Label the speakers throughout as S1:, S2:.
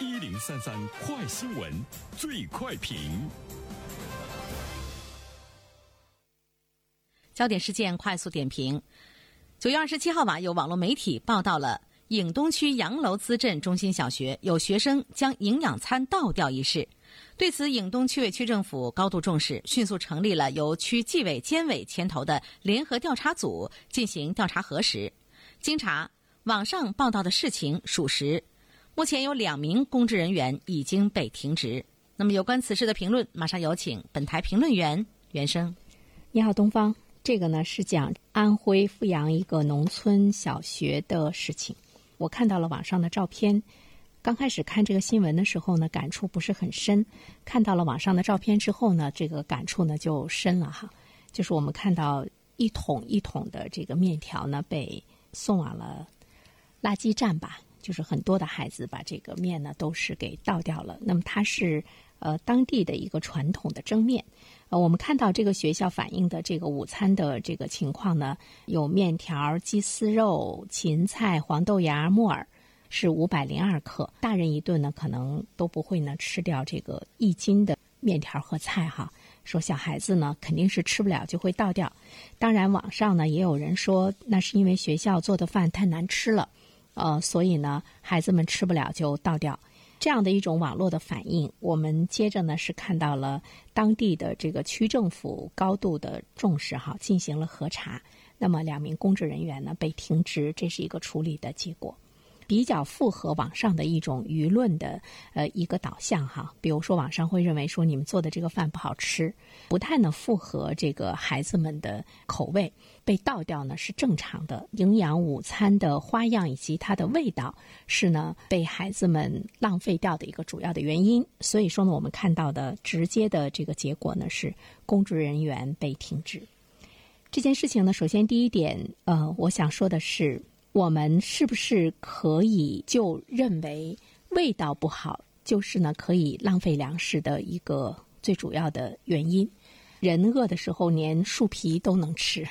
S1: 一零三三快新闻，最快评。
S2: 焦点事件快速点评：九月二十七号晚，有网络媒体报道了颍东区杨楼资镇中心小学有学生将营养餐倒掉一事。对此，颍东区委区政府高度重视，迅速成立了由区纪委监委牵头的联合调查组进行调查核实。经查，网上报道的事情属实。目前有两名公职人员已经被停职。那么，有关此事的评论，马上有请本台评论员袁生。
S3: 你好，东方。这个呢是讲安徽阜阳一个农村小学的事情。我看到了网上的照片。刚开始看这个新闻的时候呢，感触不是很深。看到了网上的照片之后呢，这个感触呢就深了哈。就是我们看到一桶一桶的这个面条呢被送往了垃圾站吧，就是很多的孩子把这个面呢都是给倒掉了。那么它是呃当地的一个传统的蒸面。呃，我们看到这个学校反映的这个午餐的这个情况呢，有面条、鸡丝肉、芹菜、黄豆芽、木耳。是五百零二克，大人一顿呢，可能都不会呢吃掉这个一斤的面条和菜哈。说小孩子呢，肯定是吃不了，就会倒掉。当然，网上呢也有人说，那是因为学校做的饭太难吃了，呃，所以呢孩子们吃不了就倒掉。这样的一种网络的反应，我们接着呢是看到了当地的这个区政府高度的重视哈，进行了核查。那么两名公职人员呢被停职，这是一个处理的结果。比较符合网上的一种舆论的呃一个导向哈，比如说网上会认为说你们做的这个饭不好吃，不太能符合这个孩子们的口味，被倒掉呢是正常的。营养午餐的花样以及它的味道是呢被孩子们浪费掉的一个主要的原因。所以说呢，我们看到的直接的这个结果呢是公职人员被停职。这件事情呢，首先第一点，呃，我想说的是。我们是不是可以就认为味道不好就是呢可以浪费粮食的一个最主要的原因？人饿的时候连树皮都能吃，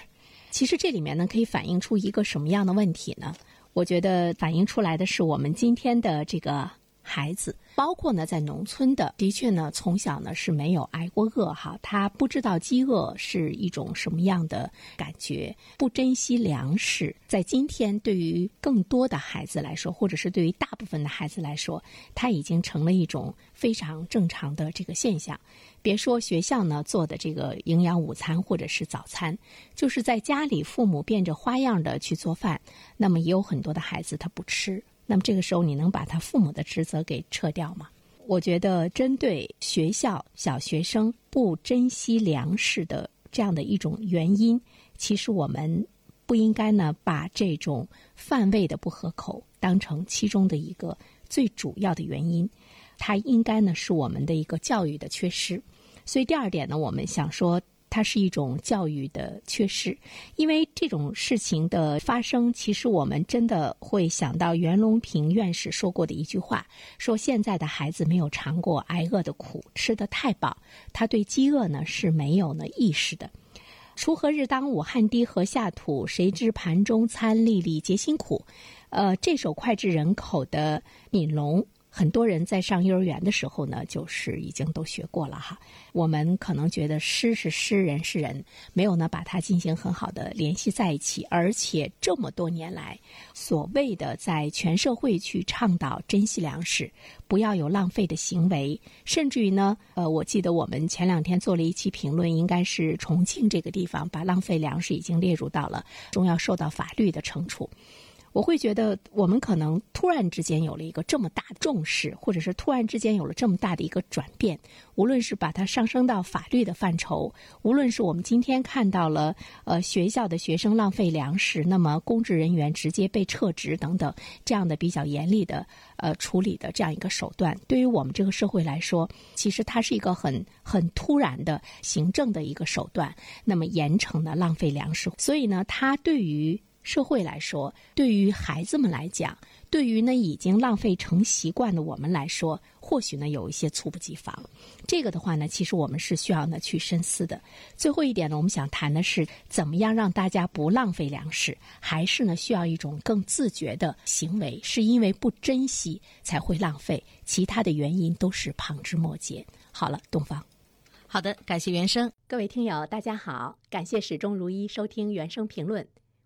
S3: 其实这里面呢可以反映出一个什么样的问题呢？我觉得反映出来的是我们今天的这个。孩子，包括呢，在农村的，的确呢，从小呢是没有挨过饿哈，他不知道饥饿是一种什么样的感觉，不珍惜粮食。在今天，对于更多的孩子来说，或者是对于大部分的孩子来说，它已经成了一种非常正常的这个现象。别说学校呢做的这个营养午餐或者是早餐，就是在家里，父母变着花样的去做饭，那么也有很多的孩子他不吃。那么这个时候，你能把他父母的职责给撤掉吗？我觉得，针对学校小学生不珍惜粮食的这样的一种原因，其实我们不应该呢把这种饭味的不合口当成其中的一个最主要的原因，它应该呢是我们的一个教育的缺失。所以第二点呢，我们想说。它是一种教育的缺失，因为这种事情的发生，其实我们真的会想到袁隆平院士说过的一句话：说现在的孩子没有尝过挨饿的苦，吃得太饱，他对饥饿呢是没有呢意识的。锄禾日当午，汗滴禾下土，谁知盘中餐，粒粒皆辛苦。呃，这首脍炙人口的《悯农》。很多人在上幼儿园的时候呢，就是已经都学过了哈。我们可能觉得诗是诗，人是人，没有呢把它进行很好的联系在一起。而且这么多年来，所谓的在全社会去倡导珍惜粮食，不要有浪费的行为，甚至于呢，呃，我记得我们前两天做了一期评论，应该是重庆这个地方把浪费粮食已经列入到了中要受到法律的惩处。我会觉得，我们可能突然之间有了一个这么大的重视，或者是突然之间有了这么大的一个转变。无论是把它上升到法律的范畴，无论是我们今天看到了呃学校的学生浪费粮食，那么公职人员直接被撤职等等这样的比较严厉的呃处理的这样一个手段，对于我们这个社会来说，其实它是一个很很突然的行政的一个手段，那么严惩的浪费粮食。所以呢，它对于社会来说，对于孩子们来讲，对于呢已经浪费成习惯的我们来说，或许呢有一些猝不及防。这个的话呢，其实我们是需要呢去深思的。最后一点呢，我们想谈的是怎么样让大家不浪费粮食，还是呢需要一种更自觉的行为，是因为不珍惜才会浪费，其他的原因都是旁枝末节。好了，东方。
S2: 好的，感谢原生。
S3: 各位听友，大家好，感谢始终如一收听原生评论。